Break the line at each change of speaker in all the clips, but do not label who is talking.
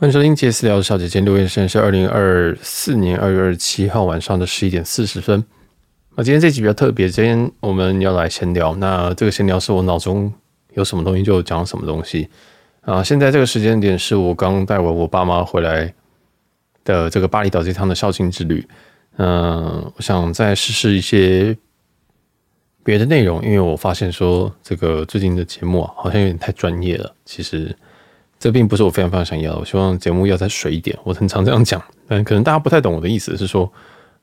欢迎收听杰斯聊的小姐姐留言，现在是二零二四年二月二十七号晚上的十一点四十分。那今天这集比较特别，今天我们要来闲聊。那这个闲聊是我脑中有什么东西就讲什么东西啊。现在这个时间点是我刚带完我爸妈回来的这个巴厘岛这趟的孝亲之旅。嗯，我想再试试一些别的内容，因为我发现说这个最近的节目啊，好像有点太专业了。其实。这并不是我非常非常想要，我希望节目要再水一点。我很常这样讲，但可能大家不太懂我的意思，是说，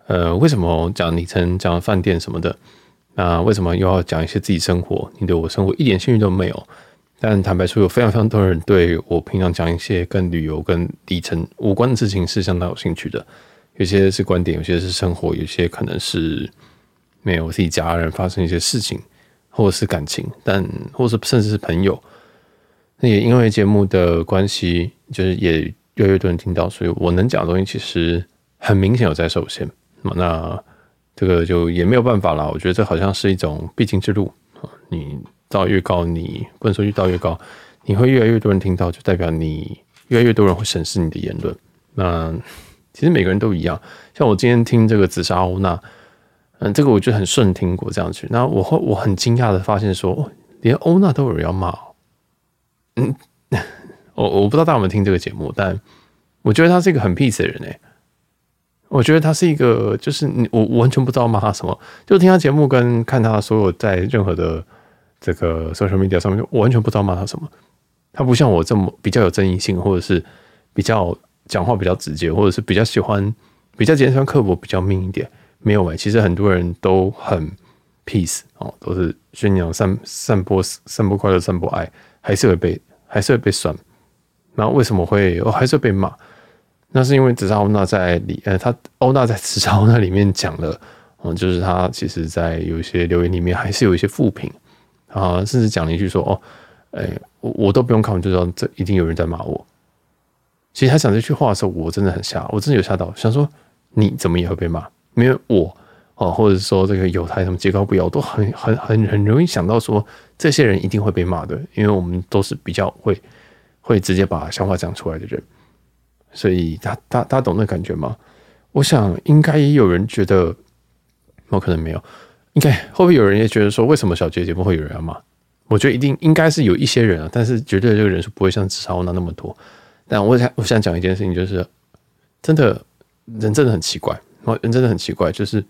呃，为什么讲里程、讲饭店什么的？那为什么又要讲一些自己生活？你对我生活一点兴趣都没有？但坦白说，有非常非常多人对我平常讲一些跟旅游、跟里程无关的事情是相当有兴趣的。有些是观点，有些是生活，有些可能是没有自己家人发生一些事情，或者是感情，但或是甚至是朋友。那也因为节目的关系，就是也越来越多人听到，所以我能讲的东西其实很明显有在受限。那这个就也没有办法了。我觉得这好像是一种必经之路啊。你到越高，你不能说越到越高，你会越来越多人听到，就代表你越来越多人会审视你的言论。那其实每个人都一样。像我今天听这个紫砂欧娜，嗯，这个我就很顺听过这样去。那我会我很惊讶的发现说，连欧娜都有人要骂。嗯，我我不知道大家有没有听这个节目，但我觉得他是一个很 peace 的人哎。我觉得他是一个，就是你我完全不知道骂他什么，就听他节目跟看他所有在任何的这个 social media 上面，就完全不知道骂他什么。他不像我这么比较有争议性，或者是比较讲话比较直接，或者是比较喜欢比较尖酸刻薄、比较命一点。没有哎，其实很多人都很 peace 哦，都是宣扬散散播散播快乐、散播爱，还是会被。还是会被酸，然后为什么会哦？还是会被骂？那是因为紫砂欧娜在里，呃，他欧娜在紫砂欧娜里面讲了，嗯，就是他其实在有一些留言里面还是有一些负评啊，甚至讲了一句说哦，哎，我我都不用看，我就知道这一定有人在骂我。其实他讲这句话的时候，我真的很吓，我真的有吓到，想说你怎么也会被骂？因为我。哦，或者说这个犹太什么节高不要，都很很很很容易想到说这些人一定会被骂的，因为我们都是比较会会直接把想法讲出来的人，所以他他他懂那感觉吗？我想应该也有人觉得，我可能没有，应该会不会有人也觉得说，为什么小杰节目会有人要骂？我觉得一定应该是有一些人啊，但是绝对这个人数不会像紫砂欧娜那么多。但我想我想讲一件事情，就是真的人真的很奇怪，人真的很奇怪，就是。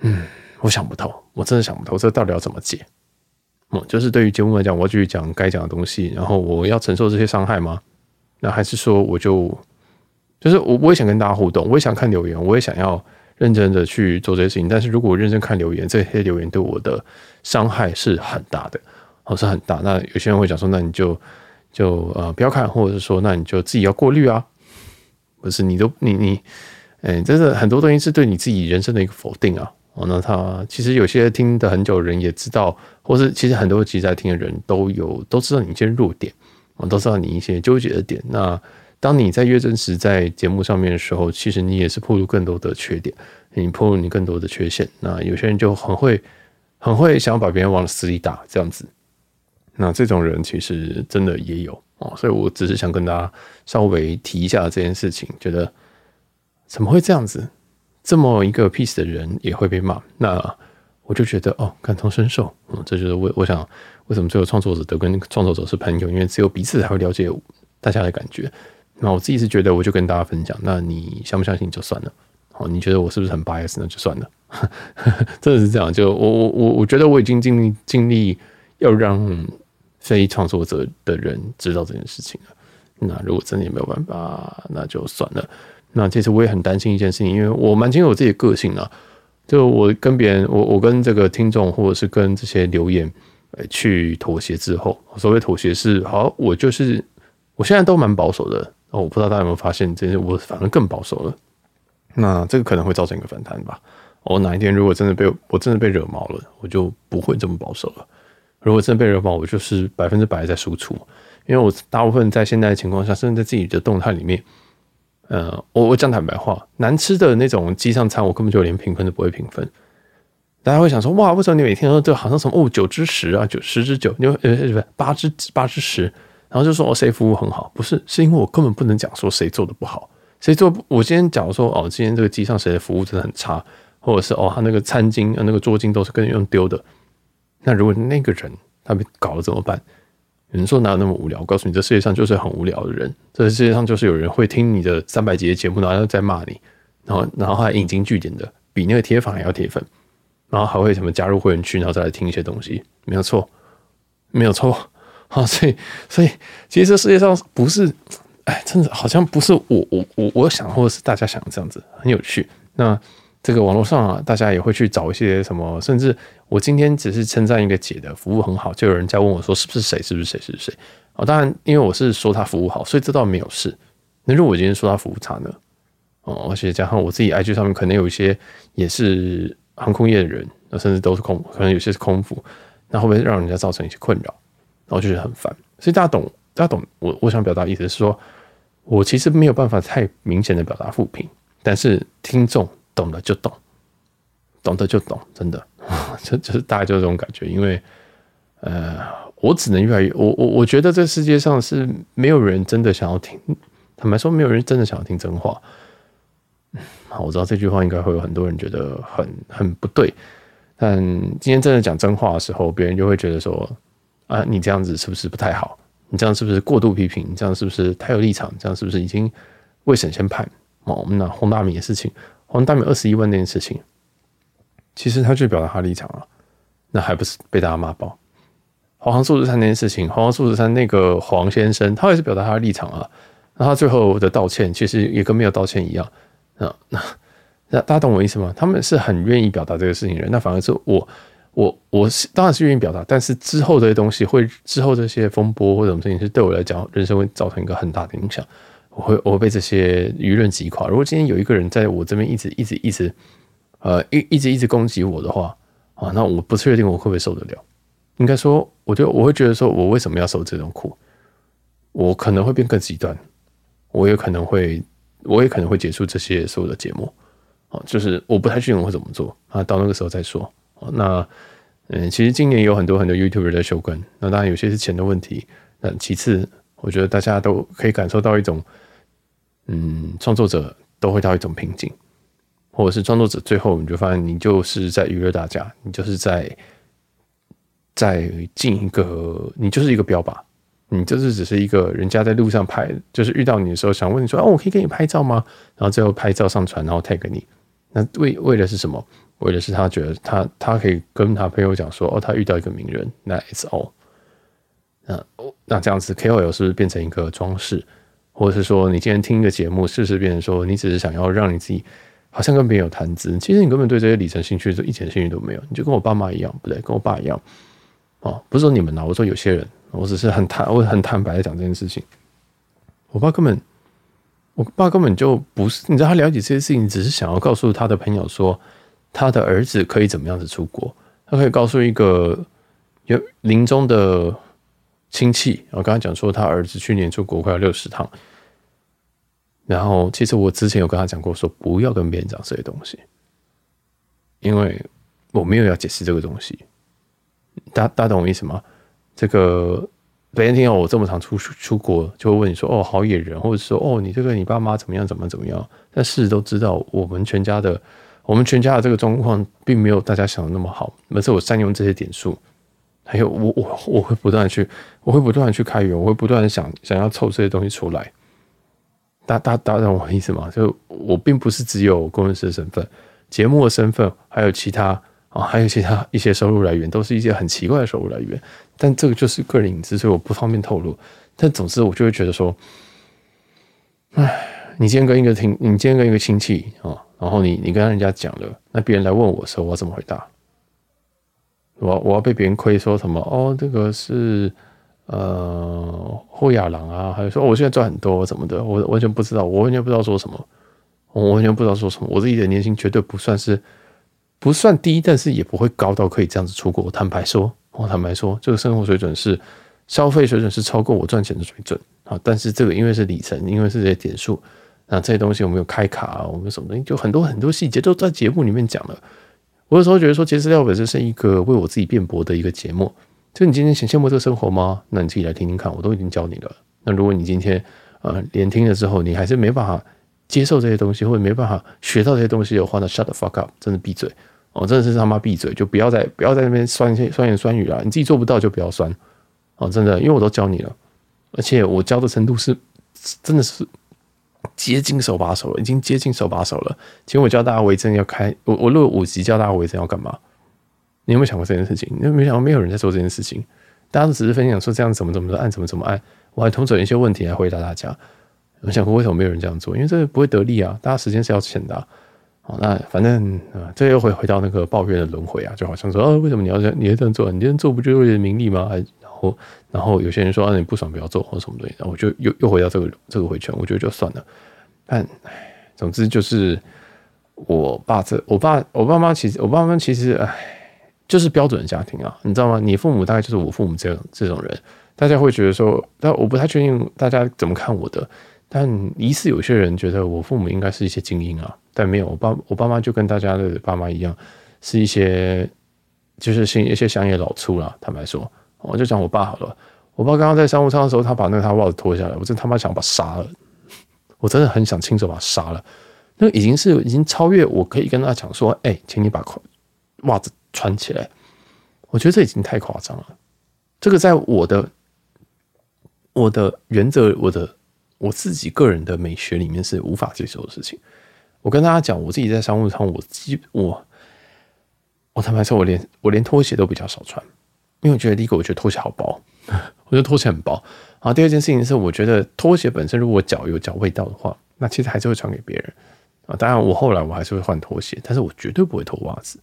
嗯，我想不透，我真的想不透，这到底要怎么解？嗯，就是对于节目来讲，我要继续讲该讲的东西，然后我要承受这些伤害吗？那还是说，我就就是我，我也想跟大家互动，我也想看留言，我也想要认真的去做这些事情。但是如果我认真看留言，这些留言对我的伤害是很大的，哦，是很大。那有些人会讲说，那你就就呃不要看，或者是说，那你就自己要过滤啊，不是你都你你，哎，真的很多东西是对你自己人生的一个否定啊。哦，那他其实有些听的很久的人也知道，或是其实很多集在听的人都有都知道你一些弱点，哦，都知道你一些纠结的点。那当你在越真实在节目上面的时候，其实你也是暴露更多的缺点，你暴露你更多的缺陷。那有些人就很会很会想要把别人往死里打这样子。那这种人其实真的也有哦，所以我只是想跟大家稍微提一下这件事情，觉得怎么会这样子？这么一个 peace 的人也会被骂，那我就觉得哦，感同身受。嗯，这就是我我想为什么最后创作者都跟创作者是朋友，因为只有彼此才会了解大家的感觉。那我自己是觉得，我就跟大家分享。那你相不相信就算了。好，你觉得我是不是很 bias？那就算了。真的是这样。就我我我我觉得我已经尽力尽力要让非创作者的人知道这件事情了。那如果真的也没有办法，那就算了。那其实我也很担心一件事情，因为我蛮清楚我自己的个性啊。就我跟别人，我我跟这个听众，或者是跟这些留言，呃，去妥协之后，所谓妥协是，好，我就是我现在都蛮保守的。我不知道大家有没有发现，这些我反而更保守了。那这个可能会造成一个反弹吧。我哪一天如果真的被我真的被惹毛了，我就不会这么保守了。如果真的被惹毛，我就是百分之百在输出，因为我大部分在现在的情况下，甚至在自己的动态里面。呃，我我讲坦白话，难吃的那种机上餐，我根本就连评分都不会评分。大家会想说，哇，为什么你每天都这好像什么哦九之十啊，九十之九，你呃不是八之八之十，然后就说哦，谁服务很好？不是，是因为我根本不能讲说谁做的不好，谁做。我今天假如说哦，今天这个机上谁的服务真的很差，或者是哦，他那个餐巾、那个桌巾都是跟用丢的。那如果那个人他被搞了怎么办？有人说哪有那么无聊？我告诉你，这世界上就是很无聊的人。这世界上就是有人会听你的三百集的节目，然后再骂你，然后然后还引经据典的，比那个铁粉还要铁粉，然后还会什么加入会员区，然后再来听一些东西。没有错，没有错。啊，所以所以其实这世界上不是，哎，真的好像不是我我我我想，或者是大家想的这样子，很有趣。那。这个网络上啊，大家也会去找一些什么，甚至我今天只是称赞一个姐的服务很好，就有人在问我说是不是谁，是不是谁，是不是谁？哦，当然，因为我是说他服务好，所以这倒没有事。那如果我今天说他服务差呢？哦，而且加上我自己 IG 上面可能有一些也是航空业的人，那甚至都是空，可能有些是空服，那会不会让人家造成一些困扰？然后就是很烦。所以大家懂，大家懂我我想表达意思是说，我其实没有办法太明显的表达负评，但是听众。懂的就懂，懂的就懂，真的，就就是大概就是这种感觉。因为，呃，我只能越来越，我我我觉得这世界上是没有人真的想要听，坦白说，没有人真的想要听真话。好，我知道这句话应该会有很多人觉得很很不对，但今天真的讲真话的时候，别人就会觉得说，啊，你这样子是不是不太好？你这样是不是过度批评？你这样是不是太有立场？这样是不是已经未审先判？哦，那洪大米的事情。黄大米二十一万那件事情，其实他就表达他立场了，那还不是被大家骂爆？华航数字三那件事情，华航数字三那个黄先生，他也是表达他的立场啊。那他最后的道歉，其实也跟没有道歉一样。那，那那大家懂我意思吗？他们是很愿意表达这个事情的人，那反而是我，我我是当然是愿意表达，但是之后这些东西会，之后这些风波或者什么事情，是对我来讲，人生会造成一个很大的影响。我会我会被这些舆论击垮。如果今天有一个人在我这边一直一直一直，呃一一直一直攻击我的话啊，那我不确定我会不会受得了。应该说，我就我会觉得说，我为什么要受这种苦？我可能会变更极端，我也可能会，我也可能会结束这些所有的节目。啊，就是我不太确定我会怎么做啊，到那个时候再说。那嗯，其实今年有很多很多 YouTuber 在休更，那当然有些是钱的问题，那其次，我觉得大家都可以感受到一种。嗯，创作者都会到一种瓶颈，或者是创作者最后你就发现你就是在娱乐大家，你就是在在进一个，你就是一个标靶，你就是只是一个人家在路上拍，就是遇到你的时候想问你说，哦，我可以给你拍照吗？然后最后拍照上传，然后 tag 你，那为为的是什么？为的是他觉得他他可以跟他朋友讲说，哦，他遇到一个名人，那 it's all，那那这样子 KOL 是不是变成一个装饰？或者是说，你今天听一个节目，事实变成说，你只是想要让你自己好像跟别人有谈资，其实你根本对这些里程兴趣就一点兴趣都没有，你就跟我爸妈一样，不对，跟我爸一样。哦，不是说你们呐，我说有些人，我只是很坦，我很坦白的讲这件事情。我爸根本，我爸根本就不是，你知道，他了解这些事情，只是想要告诉他的朋友说，他的儿子可以怎么样子出国，他可以告诉一个有临终的。亲戚，我刚才讲说他儿子去年出国快要六十趟，然后其实我之前有跟他讲过，说不要跟别人讲这些东西，因为我没有要解释这个东西。大大家懂我意思吗？这个别人听到我这么常出出国，就会问你说：“哦，好野人，或者说哦，你这个你爸妈怎么样，怎么怎么样？”但事实都知道，我们全家的我们全家的这个状况，并没有大家想的那么好。而是我善用这些点数。还有我我我会不断去，我会不断去开源，我会不断想想要凑这些东西出来。大大大家懂我意思吗？就我并不是只有工程师的身份，节目的身份，还有其他啊，还有其他一些收入来源，都是一些很奇怪的收入来源。但这个就是个人隐私，所以我不方便透露。但总之，我就会觉得说，哎，你今天跟一个听，你今天跟一个亲戚啊，然后你你跟人家讲了，那别人来问我的时候，我怎么回答？我我要被别人亏说什么哦？这个是呃后亚郎啊，还有说我现在赚很多什么的，我完全不知道，我完全不知道说什么，我完全不知道说什么。我自己的年薪绝对不算是不算低，但是也不会高到可以这样子出国。坦白说，我坦白说，这个生活水准是消费水准是超过我赚钱的水准啊。但是这个因为是里程，因为是这些点数，那这些东西我们有开卡，我们什么东西，就很多很多细节都在节目里面讲了。我有时候觉得说，杰斯廖本身是一个为我自己辩驳的一个节目，就你今天想羡慕这个生活吗？那你自己来听听看，我都已经教你了。那如果你今天呃连听了之后，你还是没办法接受这些东西，或者没办法学到这些东西的话，那 shut the fuck up，真的闭嘴哦，真的是他妈闭嘴，就不要再不要在那边酸酸言酸语了。你自己做不到就不要酸哦，真的，因为我都教你了，而且我教的程度是真的是接近手把手了，已经接近手把手了。请我教大家微针要开，我我录五集教大家微针要干嘛？你有没有想过这件事情？你有没有想过没有人在做这件事情？大家都只是分享说这样怎么怎么的按怎么怎么按，我还统整一些问题来回答大家。我想过为什么没有人这样做？因为这不会得利啊！大家时间是要钱的。好，那反正啊，这又回回到那个抱怨的轮回啊，就好像说，哦，为什么你要这样？你要这样做？你这样做不就是为了名利吗？还然后有些人说，啊，你不爽不要做或什么东西，然后我就又又回到这个这个回圈，我觉得就算了。但，总之就是我爸这，我爸我爸妈其实我爸妈其实哎。就是标准的家庭啊，你知道吗？你父母大概就是我父母这样这种人，大家会觉得说，但我不太确定大家怎么看我的。但疑似有些人觉得我父母应该是一些精英啊，但没有，我爸我爸妈就跟大家的爸妈一样，是一些就是是一些乡野老粗啦。坦白说，我就讲我爸好了，我爸刚刚在商务舱的时候，他把那个他袜子脱下来，我真他妈想把他杀了，我真的很想亲手把他杀了。那已经是已经超越我可以跟他讲说，哎、请你把袜子。穿起来，我觉得这已经太夸张了。这个在我的我的原则、我的我自己个人的美学里面是无法接受的事情。我跟大家讲，我自己在商务舱，我基我我坦白说，我连我连拖鞋都比较少穿，因为我觉得第一个，我觉得拖鞋好薄，我觉得拖鞋很薄。然后第二件事情是，我觉得拖鞋本身如果脚有脚味道的话，那其实还是会传给别人啊。当然，我后来我还是会换拖鞋，但是我绝对不会脱袜子。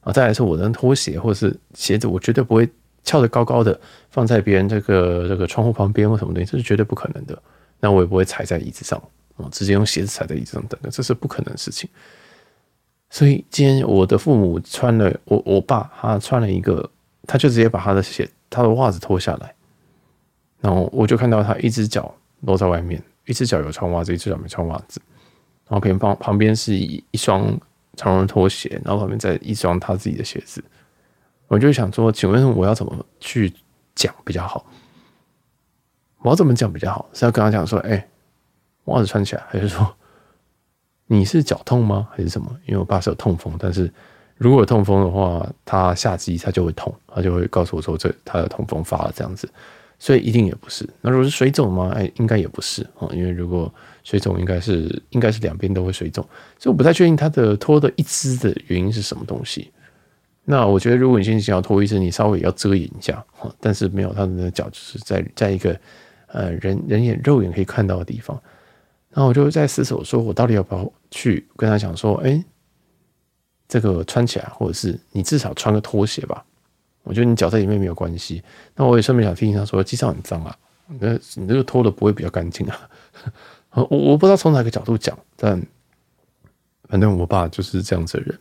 啊，再来是我的拖鞋或者是鞋子，我绝对不会翘得高高的放在别人这个这个窗户旁边或什么东西，这是绝对不可能的。那我也不会踩在椅子上啊，直接用鞋子踩在椅子上等等，这是不可能的事情。所以今天我的父母穿了，我我爸他穿了一个，他就直接把他的鞋、他的袜子脱下来，然后我就看到他一只脚露在外面，一只脚有穿袜子，一只脚没穿袜子，然后旁旁旁边是一一双。长绒拖鞋，然后旁边再一双他自己的鞋子，我就想说，请问我要怎么去讲比较好？我要怎么讲比较好？是要跟他讲说，哎，袜子穿起来，还是说你是脚痛吗？还是什么？因为我爸是有痛风，但是如果有痛风的话，他下肢他就会痛，他就会告诉我说，这他的痛风发了这样子，所以一定也不是。那如果是水肿吗？哎，应该也不是啊，因为如果水肿应该是应该是两边都会水肿，所以我不太确定他的脱的一只的原因是什么东西。那我觉得如果你现在想要脱一只，你稍微要遮掩一下，但是没有他的脚就是在在一个呃人人眼肉眼可以看到的地方。然后我就在思索，说我到底要不要去跟他讲说，哎，这个穿起来，或者是你至少穿个拖鞋吧。我觉得你脚在里面没有关系。那我也顺便想提醒他说，机上很脏啊，那你这个脱的不会比较干净啊。我我不知道从哪个角度讲，但反正我爸就是这样子的人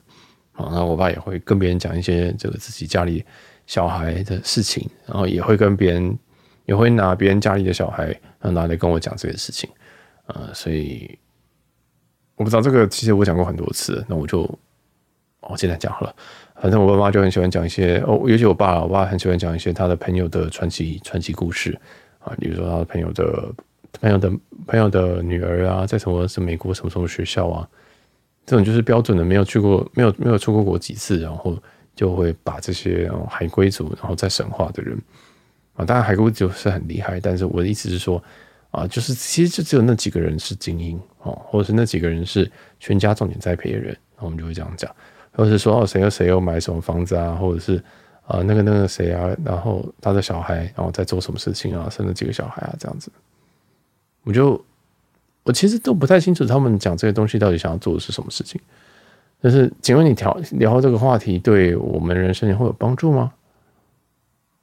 啊。然后我爸也会跟别人讲一些这个自己家里小孩的事情，然后也会跟别人也会拿别人家里的小孩拿来跟我讲这个事情啊。所以我不知道这个，其实我讲过很多次，那我就我现在讲好了。反正我爸妈就很喜欢讲一些哦，尤其我爸，我爸很喜欢讲一些他的朋友的传奇传奇故事啊，比如说他的朋友的。朋友的朋友的女儿啊，在什么什么美国什么什么学校啊？这种就是标准的，没有去过，没有没有出过国几次，然后就会把这些海归族，然后再神化的人啊。当然海归族是很厉害，但是我的意思是说啊，就是其实就只有那几个人是精英哦，或者是那几个人是全家重点栽培的人，我们就会这样讲，或是说哦，谁和谁又买什么房子啊，或者是啊那个那个谁啊，然后他的小孩然后在做什么事情啊，生了几个小孩啊，这样子。我就我其实都不太清楚他们讲这些东西到底想要做的是什么事情。但是，请问你聊聊这个话题对我们人生会有帮助吗？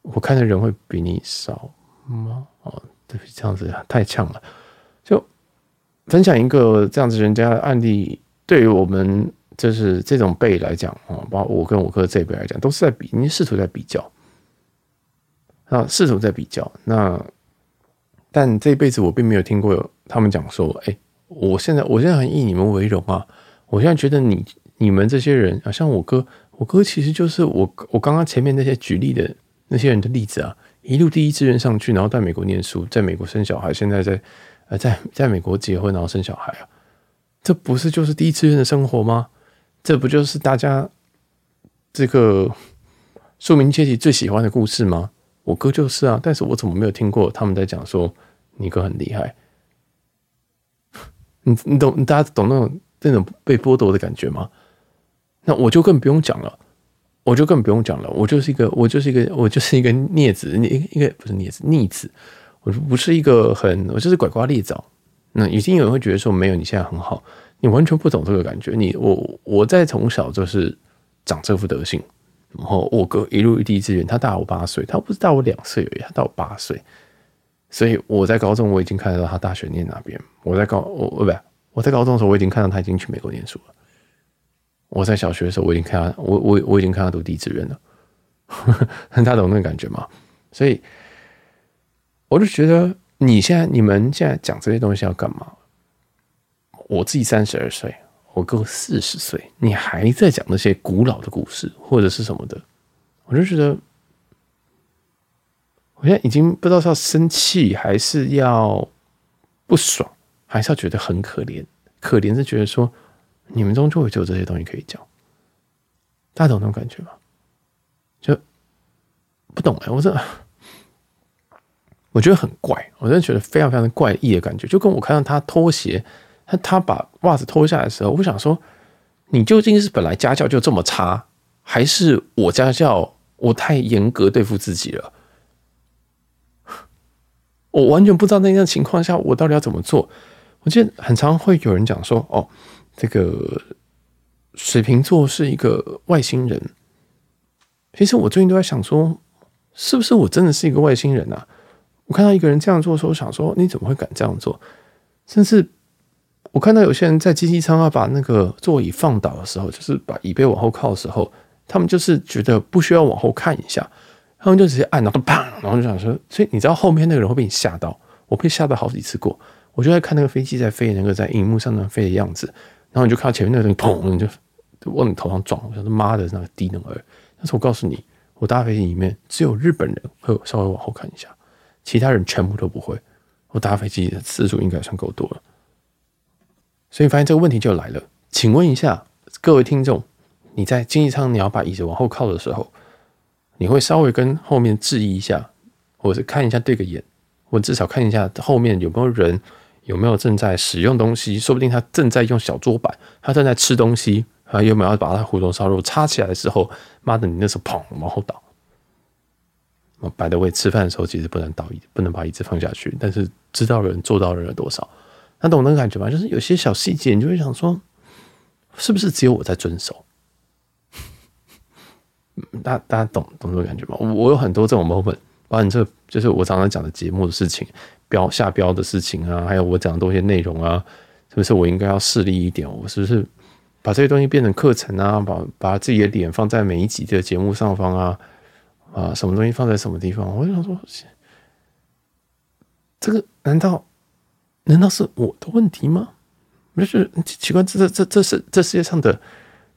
我看的人会比你少吗？哦，对，这样子太呛了。就分享一个这样子人家的案例，对于我们就是这种辈来讲啊，包括我跟我哥这一辈来讲，都是在比，你试图在比较啊，试图在比较那。但这一辈子我并没有听过他们讲说，哎，我现在我现在很以你们为荣啊！我现在觉得你你们这些人啊，像我哥，我哥其实就是我我刚刚前面那些举例的那些人的例子啊，一路第一志愿上去，然后在美国念书，在美国生小孩，现在在呃在在美国结婚，然后生小孩啊，这不是就是第一志愿的生活吗？这不就是大家这个庶民阶级最喜欢的故事吗？我哥就是啊，但是我怎么没有听过他们在讲说你哥很厉害？你你懂？大家懂那种那种被剥夺的感觉吗？那我就更不用讲了，我就更不用讲了。我就是一个，我就是一个，我就是一个啮子，一个不是啮子，逆子。我不是一个很，我就是拐瓜裂枣。那已经有人会觉得说，没有你现在很好，你完全不懂这个感觉。你我我在从小就是长这副德行。然后我哥一路第一志愿，他大我八岁，他不是大我两岁而已，他大我八岁。所以我在高中我已经看得到他大学念哪边。我在高我不我在高中的时候我已经看到他已经去美国念书了。我在小学的时候我已经看他，我我我已经看他读第一志愿了。他懂那个感觉吗？所以我就觉得你现在你们现在讲这些东西要干嘛？我自己三十二岁。我哥四十岁，你还在讲那些古老的故事或者是什么的，我就觉得，我现在已经不知道是要生气还是要不爽，还是要觉得很可怜。可怜是觉得说，你们终究会有这些东西可以讲，大家懂那种感觉吗？就不懂哎、我这我觉得很怪，我真的觉得非常非常怪异的感觉，就跟我看到他拖鞋。他他把袜子脱下来的时候，我想说，你究竟是本来家教就这么差，还是我家教我太严格对付自己了？我完全不知道那样情况下我到底要怎么做。我记得很常会有人讲说，哦，这个水瓶座是一个外星人。其实我最近都在想说，是不是我真的是一个外星人啊？我看到一个人这样做的时候，我想说，你怎么会敢这样做？甚至。我看到有些人在经济舱要把那个座椅放倒的时候，就是把椅背往后靠的时候，他们就是觉得不需要往后看一下，他们就直接按，然后砰，然后就想说，所以你知道后面那个人会被你吓到，我被吓到好几次过。我就在看那个飞机在飞，那个在荧幕上那飞的样子，然后你就看到前面那个东西砰，你就往你头上撞。我想说妈的，那个低能儿！但是我告诉你，我搭飞机里面只有日本人会稍微往后看一下，其他人全部都不会。我搭飞机的次数应该算够多了。所以发现这个问题就来了，请问一下各位听众，你在经济舱你要把椅子往后靠的时候，你会稍微跟后面质疑一下，或者是看一下对个眼，或至少看一下后面有没有人，有没有正在使用东西，说不定他正在用小桌板，他正在吃东西，啊有没有要把他胡同烧肉插起来的时候，妈的，你那时候砰往后倒。By the way，吃饭的时候其实不能倒椅，不能把椅子放下去，但是知道人做到人有多少？他懂那个感觉吗？就是有些小细节，你就会想说，是不是只有我在遵守？大大家懂懂这个感觉吗？我有很多这种 moment，包括这就是我常常讲的节目的事情，标下标的事情啊，还有我讲的东西内容啊，是不是我应该要势利一点？我是不是把这些东西变成课程啊？把把自己的脸放在每一集的节目上方啊？啊，什么东西放在什么地方？我就想说，这个难道？难道是我的问题吗？我就觉得奇怪，这这这这是这世界上的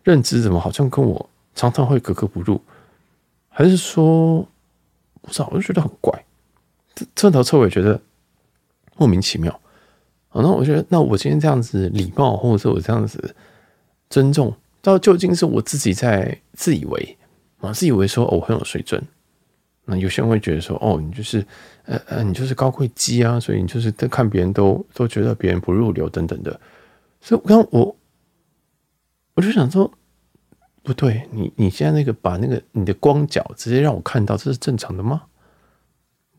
认知怎么好像跟我常常会格格不入？还是说不知道？我就觉得很怪，彻头彻尾觉得莫名其妙。好，那我觉得，那我今天这样子礼貌，或者是我这样子尊重，到究竟是我自己在自以为啊，自以为说哦，我很有水准。那有些人会觉得说，哦，你就是，呃呃，你就是高贵鸡啊，所以你就是在看别人都都觉得别人不入流等等的。所以我刚我我就想说，不对，你你现在那个把那个你的光脚直接让我看到，这是正常的吗？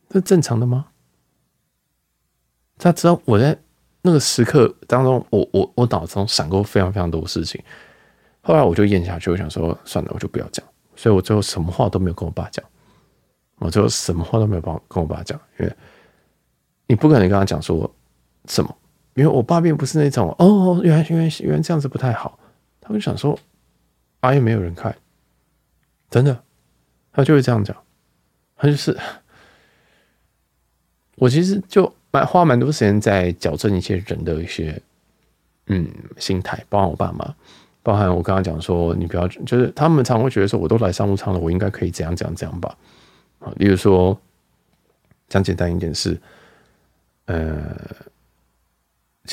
这是正常的吗？他知道我在那个时刻当中，我我我脑子中闪过非常非常多事情。后来我就咽下去，我想说算了，我就不要讲。所以我最后什么话都没有跟我爸讲。我就什么话都没有帮跟我爸讲，因为你不可能跟他讲说什么，因为我爸并不是那种哦，原来原来原来这样子不太好，他会想说啊，又没有人看，真的，他就会这样讲，他就是我其实就蛮花蛮多时间在矫正一些人的一些嗯心态，包含我爸妈，包含我刚刚讲说你不要，就是他们常会觉得说我都来商务舱了，我应该可以怎样怎样怎样吧。啊，例如说讲简单一点是，呃，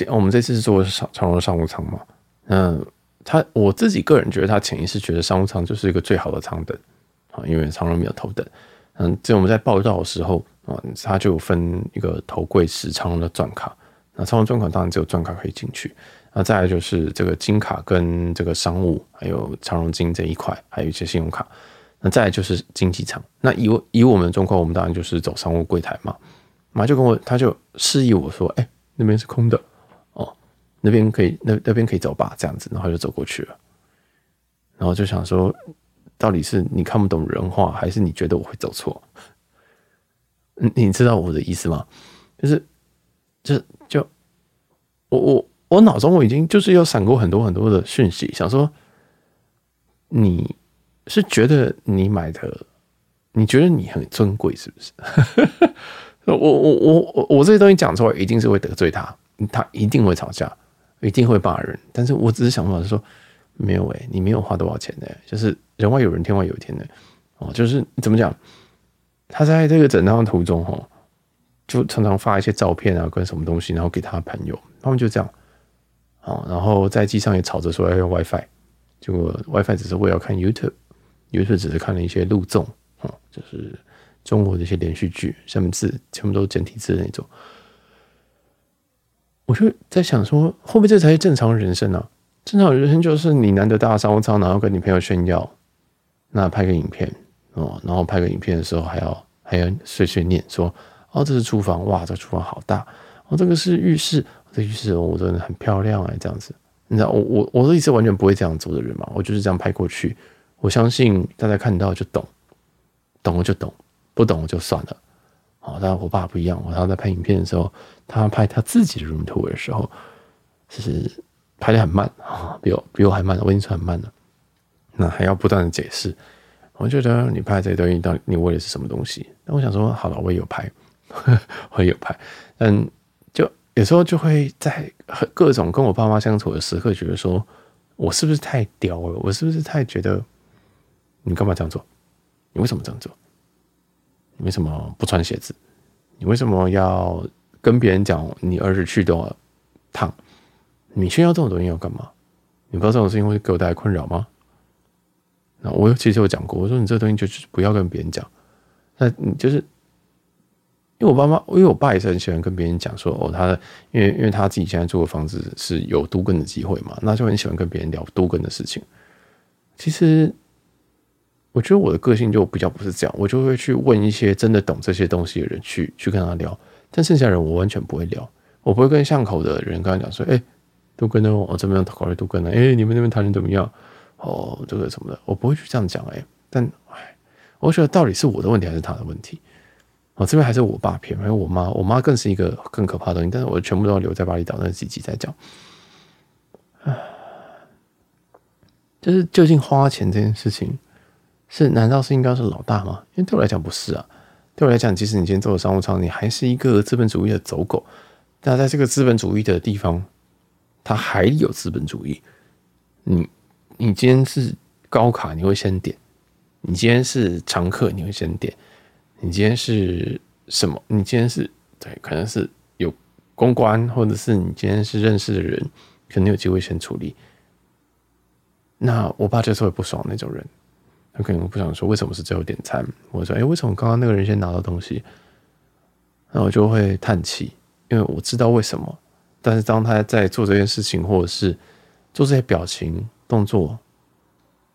我们这次是做长长荣商务舱嘛，嗯，他我自己个人觉得他潜意识觉得商务舱就是一个最好的舱等啊，因为长荣没有头等，嗯，这我们在报道的时候啊，他就分一个头柜式长荣的钻卡，那长荣钻卡当然只有钻卡可以进去。那再来就是这个金卡跟这个商务，还有长荣金这一块，还有一些信用卡。那再就是经济舱。那以以我们的状况，我们当然就是走商务柜台嘛。妈就跟我，他就示意我说：“哎、那边是空的哦，那边可以，那那边可以走吧。”这样子，然后就走过去了。然后就想说，到底是你看不懂人话，还是你觉得我会走错？你你知道我的意思吗？就是，就就我我。我脑中我已经就是有闪过很多很多的讯息，想说你是觉得你买的，你觉得你很尊贵是不是？我我我我我这些东西讲出来一定是会得罪他，他一定会吵架，一定会骂人。但是我只是想法说，没有诶、你没有花多少钱的，就是人外有人，天外有天的哦。就是怎么讲，他在这个整趟途中哈，就常常发一些照片啊，跟什么东西，然后给他朋友，他们就这样。好，然后在机上也吵着说要用 WiFi，结果 WiFi 只是为了看 YouTube 有时候只是看了一些录综，哦，就是中国的一些连续剧，下面字全部都是简体字的那种。我就在想说，会不会这才是正常人生呢？啊？正常人生就是你难得搭商务舱，然后跟你朋友炫耀，那拍个影片哦，然后拍个影片的时候还要还要碎碎念说，哦，这是厨房，哇，这厨房好大，哦，这个是浴室。这浴室我真的很漂亮哎，这样子，你知道我我我是一直完全不会这样做的人嘛，我就是这样拍过去，我相信大家看到就懂，懂了就懂，不懂就算了。好，但我爸不一样，我他在拍影片的时候，他拍他自己的 room tour 的时候，就是拍的很慢啊，比我比我还慢，我已经算很慢了，那还要不断的解释。我觉得你拍这些东西，到底你为的是什么东西？那我想说，好了，我也有拍，我也有拍，但。有时候就会在各种跟我爸妈相处的时刻，觉得说我是不是太刁了？我是不是太觉得你干嘛这样做？你为什么这样做？你为什么不穿鞋子？你为什么要跟别人讲你儿子去多少趟？你炫耀这种东西要干嘛？你不知道这种事情会给我带来困扰吗？那我其实有讲过，我说你这个东西就是不要跟别人讲，那你就是。因为我爸妈，因为我爸也是很喜欢跟别人讲说，哦，他的，因为因为他自己现在住的房子是有多更的机会嘛，那就很喜欢跟别人聊多更的事情。其实，我觉得我的个性就比较不是这样，我就会去问一些真的懂这些东西的人去去跟他聊，但剩下人我完全不会聊，我不会跟巷口的人跟他讲说，哎，都更呢，我这边考虑都更呢，哎，你们那边谈的怎么样？哦，这个什么的，我不会去这样讲，哎，但哎，我觉得到底是我的问题还是他的问题？哦，这边还是我爸偏，还有我妈，我妈更是一个更可怕的东西。但是我全部都要留在巴厘岛那几集再讲。唉，就是究竟花钱这件事情，是难道是应该是老大吗？因为对我来讲不是啊。对我来讲，即使你今天做的商务舱，你还是一个资本主义的走狗。那在这个资本主义的地方，它还有资本主义。你你今天是高卡，你会先点；你今天是常客，你会先点。你今天是什么？你今天是对，可能是有公关，或者是你今天是认识的人，可能有机会先处理。那我爸就是会不爽那种人，他可能不想说为什么是最后点餐，我说哎，为什么刚刚那个人先拿到东西？那我就会叹气，因为我知道为什么。但是当他在做这件事情，或者是做这些表情动作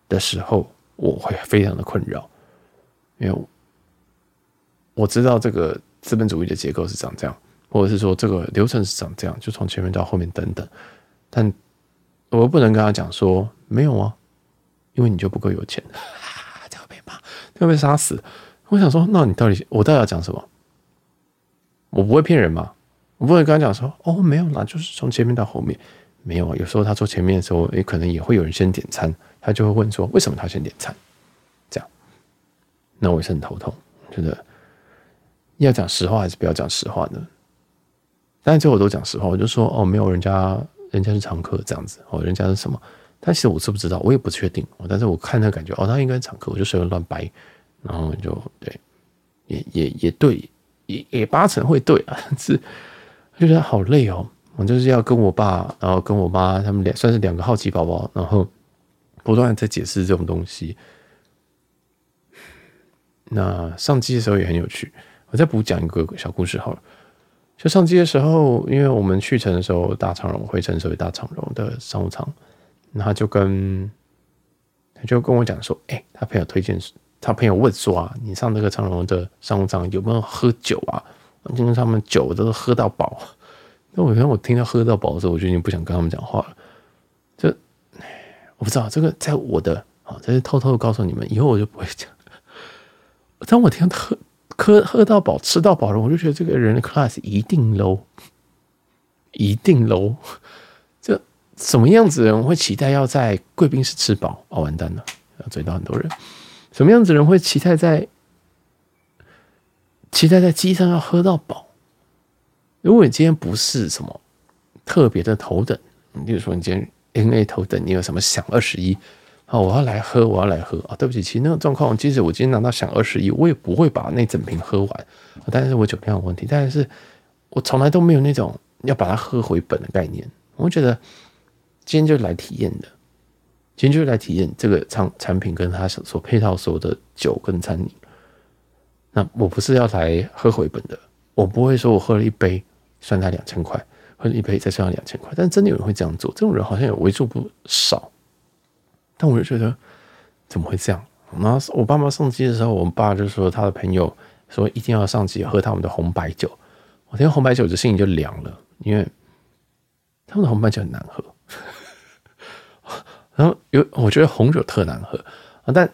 的时候，我会非常的困扰，因为。我知道这个资本主义的结构是长这样，或者是说这个流程是长这样，就从前面到后面等等。但我又不能跟他讲说没有啊，因为你就不够有钱，这样会被，杀死。我想说，那你到底我到底要讲什么？我不会骗人吗？我不会跟他讲说哦，没有啦，就是从前面到后面没有啊。有时候他坐前面的时候，也可能也会有人先点餐，他就会问说为什么他先点餐？这样，那我也是很头痛，觉得。要讲实话还是不要讲实话呢？但是最后我都讲实话，我就说哦，没有人家，人家是常客这样子哦，人家是什么？但其实我知不知道，我也不确定。但是我看那感觉哦，他应该是常客，我就随便乱掰，然后就对，也也也对，也也八成会对啊，是就觉得好累哦。我就是要跟我爸，然后跟我妈，他们俩算是两个好奇宝宝，然后不断在解释这种东西。那上机的时候也很有趣，我再补讲一个小故事好了。就上机的时候，因为我们去成的时候大长荣，回程的时候大长荣的商务舱，那他就跟他就跟我讲说，哎、他朋友推荐，他朋友问说啊，你上这个长隆的商务舱有没有喝酒啊？今天他们酒都喝到饱。那我我听到喝到饱的时候，我就已经不想跟他们讲话了。就我不知道这个，在我的啊，这是偷偷的告诉你们，以后我就不会讲。当我听到喝喝喝到饱、吃到饱了，我就觉得这个人的 class 一定 low，一定 low。什么样子的人会期待要在贵宾室吃饱？哦，完蛋了，要追到很多人。什么样子的人会期待在期待在机上要喝到饱？如果你今天不是什么特别的头等，你比如说你今天 NA 头等，你有什么想二十一啊？我要来喝，我要来喝啊！对不起，其实那个状况，即使我今天拿到想二十一，我也不会把那整瓶喝完。但是我酒量有问题，但是我从来都没有那种要把它喝回本的概念。我觉得今天就是来体验的，今天就是来体验这个产产品跟它所配套所有的酒跟餐饮。那我不是要来喝回本的，我不会说我喝了一杯。算他两千块，喝了一杯再算他两千块，但真的有人会这样做，这种人好像有为数不少。但我就觉得怎么会这样？然后我爸妈上机的时候，我爸就说他的朋友说一定要上机喝他们的红白酒。我听红白酒，我的心里就凉了，因为他们的红白酒很难喝。然后有我觉得红酒特难喝啊，但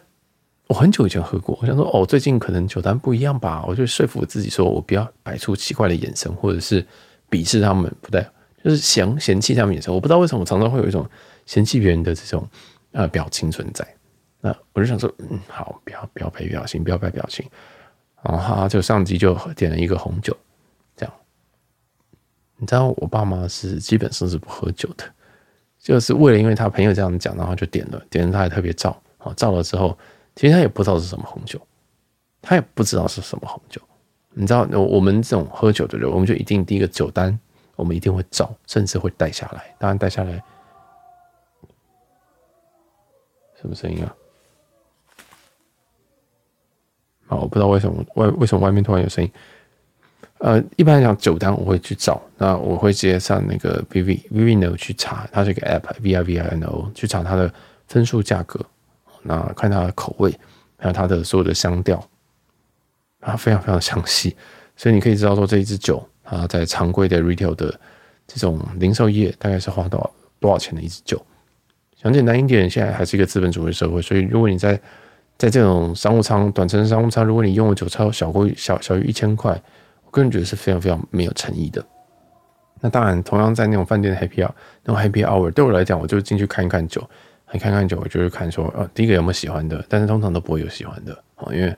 我很久以前喝过，我想说哦，最近可能酒单不一样吧，我就说服我自己说我不要摆出奇怪的眼神，或者是。鄙视他们不对，就是嫌嫌弃他们眼神。我不知道为什么我常常会有一种嫌弃别人的这种呃表情存在。那我就想说，嗯，好，不要不要摆表情，不要摆表情。然后他就上机就点了一个红酒，这样。你知道我爸妈是基本上是不喝酒的，就是为了因为他朋友这样讲，然后就点了，点了他还特别照啊，照了之后，其实他也不知道是什么红酒，他也不知道是什么红酒。你知道，我们这种喝酒的人，我们就一定第一个酒单，我们一定会照，甚至会带下来。当然带下来，什么声音啊？好，我不知道为什么外为什么外面突然有声音。呃，一般来讲，酒单我会去找，那我会直接上那个 Vivi Vivino 去查，它是一个 App，V I V I N O 去查它的分数、价格，那看它的口味，还有它的所有的香调。啊非常非常详细，所以你可以知道说这一支酒啊，在常规的 retail 的这种零售业，大概是花多少多少钱的一支酒。讲简单一点，现在还是一个资本主义社会，所以如果你在在这种商务舱、短程商务舱，如果你用的酒超小过小小于一千块，个人觉得是非常非常没有诚意的。那当然，同样在那种饭店的 happy hour，那种 happy hour 对我来讲，我就进去看一看酒，看看看酒，我就会看说，呃，第一个有没有喜欢的，但是通常都不会有喜欢的啊，因为。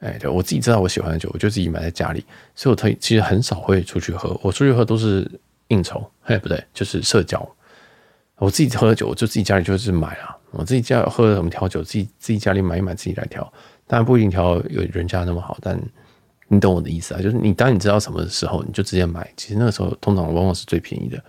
哎，对，我自己知道我喜欢的酒，我就自己买在家里，所以我特其实很少会出去喝。我出去喝都是应酬，哎，不对，就是社交。我自己喝的酒，我就自己家里就是买啊。我自己家喝什么调酒，自己自己家里买一买，自己来调。当然不一定调有人家那么好，但你懂我的意思啊。就是你当你知道什么时候，你就直接买。其实那个时候通常往往是最便宜的。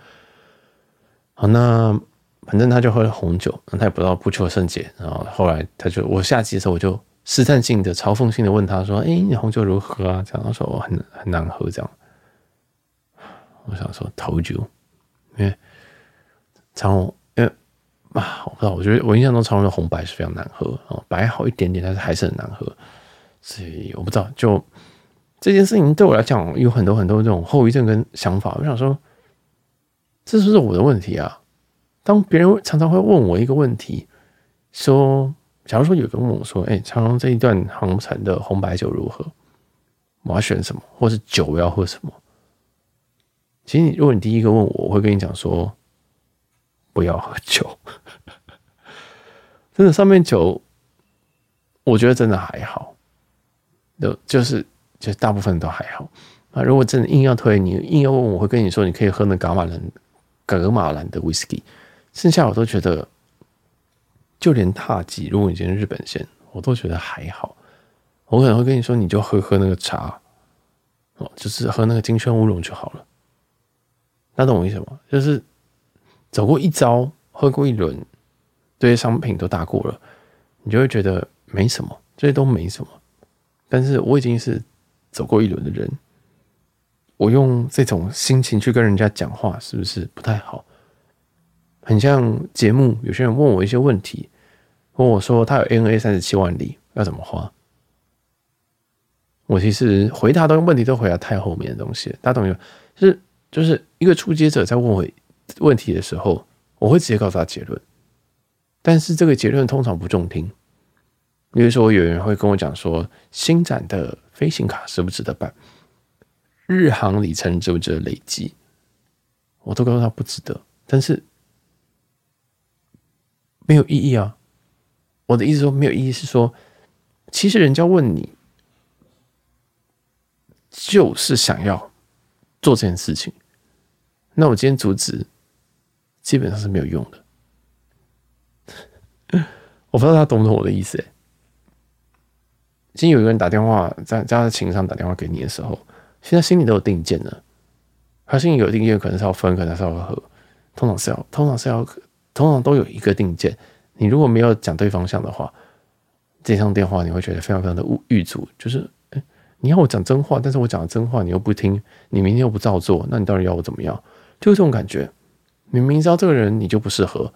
好，那反正他就喝了红酒，他也不知道不求甚解。然后后来他就我下棋的时候我就。试探性的、嘲讽性的问他说：“哎、你红酒如何啊？”这样他说：“我很很难喝。”这样，我想说头酒，因为长荣，因为啊，我不知道，我觉得我印象中长荣的红白是非常难喝哦，白好一点点，但是还是很难喝。所以我不知道，就这件事情对我来讲有很多很多这种后遗症跟想法。我想说，这是不是我的问题啊？当别人常常会问我一个问题，说。假如说有个人问我说：“哎、长荣这一段航程的红白酒如何？我要选什么，或是酒要喝什么？”其实你，如果你第一个问我，我会跟你讲说：“不要喝酒。”真的，上面酒，我觉得真的还好，就就是就大部分都还好啊。如果真的硬要推，你硬要问我，会跟你说，你可以喝那伽马兰、格玛兰的威士忌，剩下我都觉得。就连獭祭，如果你今天日本线，我都觉得还好。我可能会跟你说，你就喝喝那个茶，哦，就是喝那个金圈乌龙就好了。那懂我意思吗？就是走过一遭，喝过一轮，这些商品都打过了，你就会觉得没什么，这些都没什么。但是我已经是走过一轮的人，我用这种心情去跟人家讲话，是不是不太好？很像节目，有些人问我一些问题，问我说他有 ANA 三十七万里要怎么花？我其实回答的问题都回答太后面的东西，大家懂吗？就是就是一个初阶者在问我问题的时候，我会直接告诉他结论，但是这个结论通常不中听。比如说，有人会跟我讲说，新展的飞行卡值不值得办？日航里程值不值得累积？我都告诉他不值得，但是。没有意义啊！我的意思说没有意义，是说其实人家问你，就是想要做这件事情。那我今天阻止，基本上是没有用的。我不知道他懂不懂我的意思。哎，今天有一个人打电话在在他的情商打电话给你的时候，现在心里都有定见了。他心里有定见，可能是要分，可能是要合，通常是要，通常是要。通常都有一个定见，你如果没有讲对方向的话，这通电话你会觉得非常非常的郁卒。就是，欸，你要我讲真话，但是我讲的真话你又不听，你明天又不照做，那你到底要我怎么样？就是这种感觉。你明知道这个人你就不适合，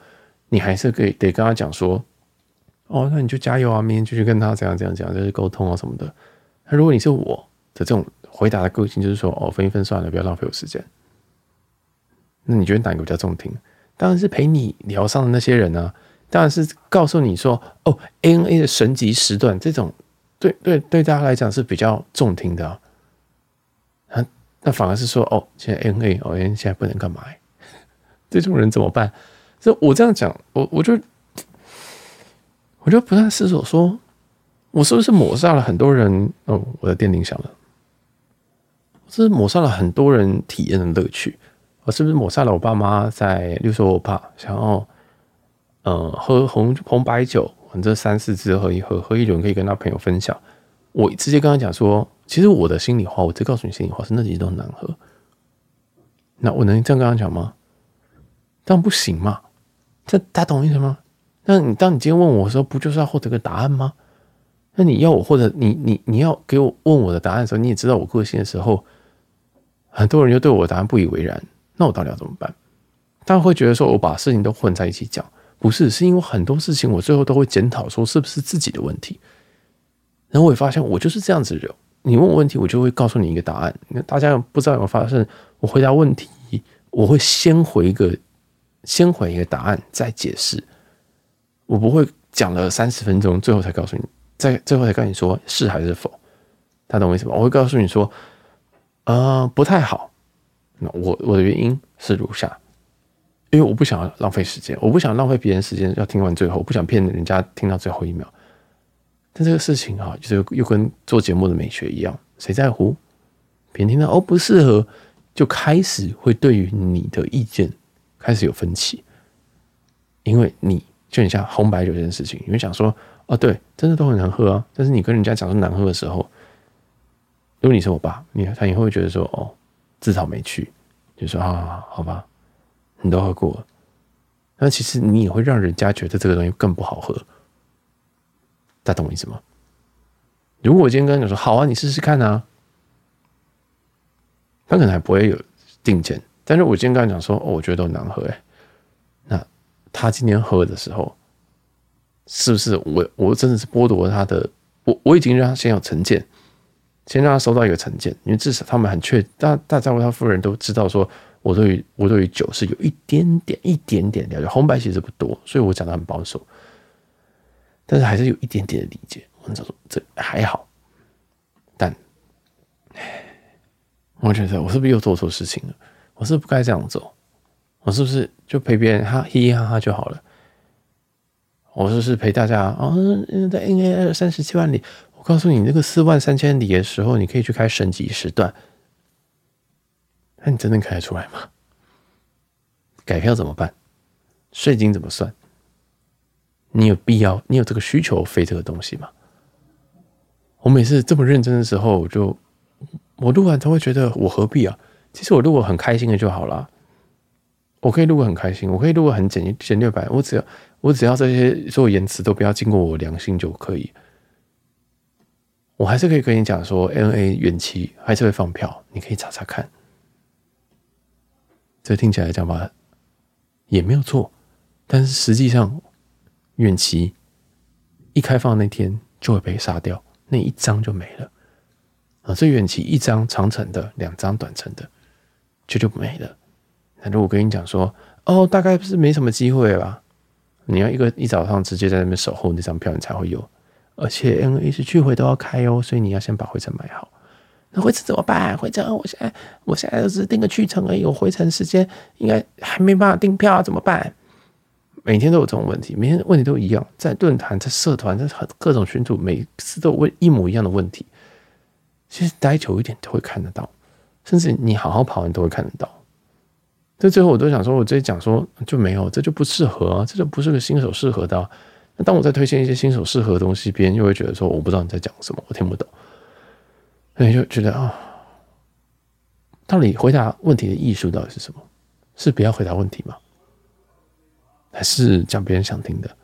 你还是可以得跟他讲说，哦，那你就加油啊，明天继续跟他怎样怎样怎样，就是沟通啊什么的。那如果你是我的这种回答的个性，就是说，哦，分一分算了，不要浪费我时间。那你觉得哪个比较中听？当然是陪你疗伤的那些人啊，当然是告诉你说哦，ANA 的神级时段这种，对对对，大家来讲是比较中听的啊。啊，那反而是说哦，现在 ANA 哦，现在不能干嘛？这种人怎么办？这我这样讲，我我就我就不断思索说，我是不是抹杀了很多人？哦，我的电铃响了，是抹杀了很多人体验的乐趣。我是不是抹杀了我爸妈在？例如说，我爸想要，呃，喝红红白酒，反正三四支喝一喝，喝一轮可以跟他朋友分享。我直接跟他讲说，其实我的心里话，我直接告诉你心里话，是那几都很难喝。那我能这样跟他讲吗？这样不行嘛？这大懂我意思吗？那你当你今天问我的时候，不就是要获得个答案吗？那你要我或者你你你要给我问我的答案的时候，你也知道我个性的时候，很多人就对我的答案不以为然。那我到底要怎么办？大家会觉得说我把事情都混在一起讲，不是，是因为很多事情我最后都会检讨说是不是自己的问题。然后我也发现我就是这样子的人，你问我问题，我就会告诉你一个答案。那大家不知道有没有发现，我回答问题，我会先回一个，先回一个答案，再解释。我不会讲了三十分钟，最后才告诉你，再最后才跟你说是还是否。他懂我意思吗？我会告诉你说，呃，不太好。那我我的原因是如下，因为我不想要浪费时间，我不想浪费别人时间，要听完最后，我不想骗人家听到最后一秒。但这个事情啊，就是又跟做节目的美学一样，谁在乎？别人听到哦不适合，就开始会对于你的意见开始有分歧，因为你就很像红白酒这件事情，你会想说哦对，真的都很难喝啊，但是你跟人家讲说难喝的时候，如果你是我爸，你他也会觉得说哦。自讨没趣，就说啊，好吧，你都喝过了，那其实你也会让人家觉得这个东西更不好喝，大家懂我意思吗？如果我今天跟你说好啊，你试试看啊，他可能还不会有定见，但是我今天跟他讲说，哦，我觉得都难喝哎，他今天喝的时候，是不是我我真的是剥夺他的，我我已经让他先有成见。先让他收到一个成见，因为至少他们很确，大大家和他夫人都知道，说我对于我对于酒是有一点点、一点点了解。红白其实不多，所以我讲的很保守，但是还是有一点点的理解。我说这还好，但我觉得我是不是又做错事情了？我是不是不该这样做，我是不是就陪别人哈嘻嘻哈哈就好了？我是不是陪大家啊？在 N A 三十七万里。我告诉你，那个四万三千里的时候，你可以去开升级时段。那你真的开得出来吗？改票怎么办？税金怎么算？你有必要？你有这个需求飞这个东西吗？我每次这么认真的时候，我就我录完都会觉得我何必啊？其实我录我很开心的就好了。我可以录个很开心，我可以录个很简简略版，我只要我只要这些所有言辞都不要经过我良心就可以。我还是可以跟你讲说，N A 远期还是会放票，你可以查查看。这听起来讲吧，也没有错，但是实际上远期一开放那天就会被杀掉，那一张就没了啊！这远期一张长程的，两张短程的，就就没了。那如果跟你讲说，哦，大概是没什么机会吧？你要一个一早上直接在那边守候那张票，你才会有。而且 N A 是去回都要开哦，所以你要先把回程买好。那回程怎么办？回程我现在我现在只是订个去程而已，我回程时间应该还没办法订票，怎么办？每天都有这种问题，每天问题都一样，在论坛、在社团、在很各种群组，每次都问一模一样的问题。其实待久一点都会看得到，甚至你好好跑，你都会看得到。这最后我都想说，我直接讲说就没有，这就不适合啊，这就不是个新手适合的。那当我在推荐一些新手适合的东西，别人又会觉得说我不知道你在讲什么，我听不懂，所以就觉得啊，到底回答问题的艺术到底是什么？是不要回答问题吗？还是讲别人想听的？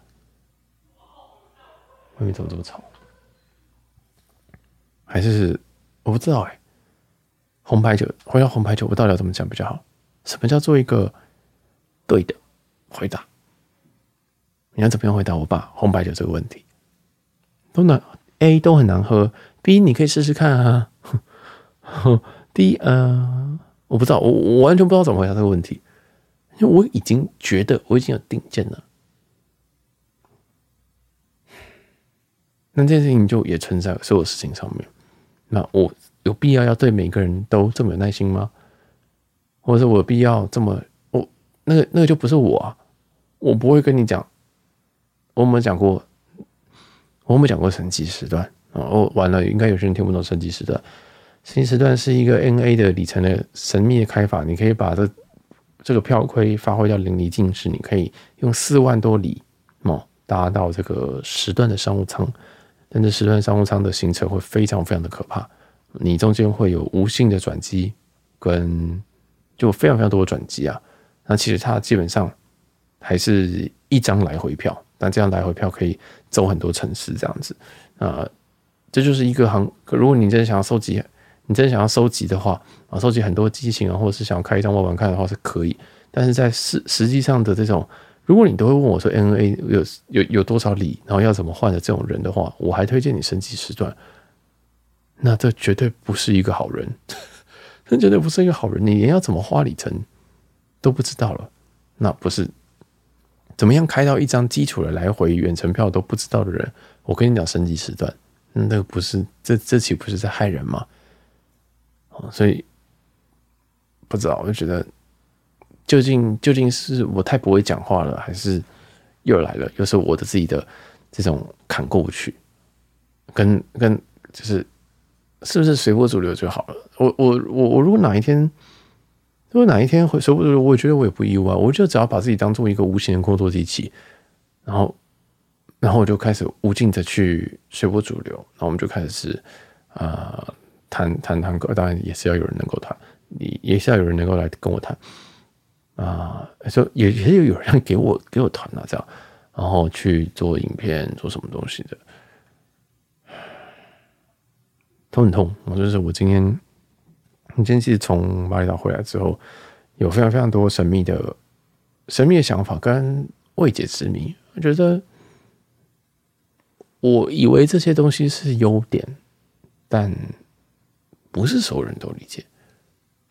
外面怎么这么吵？还是我不知道哎、红牌酒，回到红牌酒，我到底要怎么讲比较好？什么叫做一个对的回答？你要怎么样回答我爸红白酒这个问题？都难，A 都很难喝，B 你可以试试看啊。D 呃，我不知道，我我完全不知道怎么回答这个问题，因为我已经觉得我已经有定见了。那这件事情就也存在所有事情上面。那我有必要要对每个人都这么有耐心吗？或者是我必要这么我那个那个就不是我啊，我不会跟你讲。我们讲过，我们讲过神奇时段，哦，完了，应该有些人听不懂神奇时段。神奇时段是一个 N A 的里程的神秘的开法，你可以把这这个票亏发挥到淋漓尽致，你可以用四万多里哦搭到这个时段的商务舱，但这时段商务舱的行程会非常非常的可怕，你中间会有无性的转机跟。就非常非常多的转机啊，那其实它基本上还是一张来回票，但这样来回票可以走很多城市这样子啊，这就是一个航。如果你真的想要收集，你真的想要收集的话啊，收集很多机型啊，或者是想要开一张玩玩看的话是可以，但是在实实际上的这种，如果你都会问我说 N A 有有有多少里，然后要怎么换的这种人的话，我还推荐你升级时段，那这绝对不是一个好人。那绝对不是一个好人，你连要怎么花里程都不知道了，那不是怎么样开到一张基础的来回远程票都不知道的人，我跟你讲升级时段，那个不是这这岂不是在害人吗？所以不知道，我就觉得究竟究竟是我太不会讲话了，还是又来了，又是我的自己的这种坎过不去，跟跟就是。是不是随波逐流就好了？我我我我如果哪一天，如果哪一天会随波，我觉得我也不意外。我就只要把自己当做一个无形的工作机器，然后，然后我就开始无尽的去随波逐流。然后我们就开始啊谈谈谈歌，当然也是要有人能够谈，也也是要有人能够来跟我谈啊，就也也有有人给我给我谈啊，这样，然后去做影片，做什么东西的。头很痛，我就是我今天，今天其实从马里岛回来之后，有非常非常多神秘的、神秘的想法跟未解之谜。我觉得，我以为这些东西是优点，但不是所有人都理解，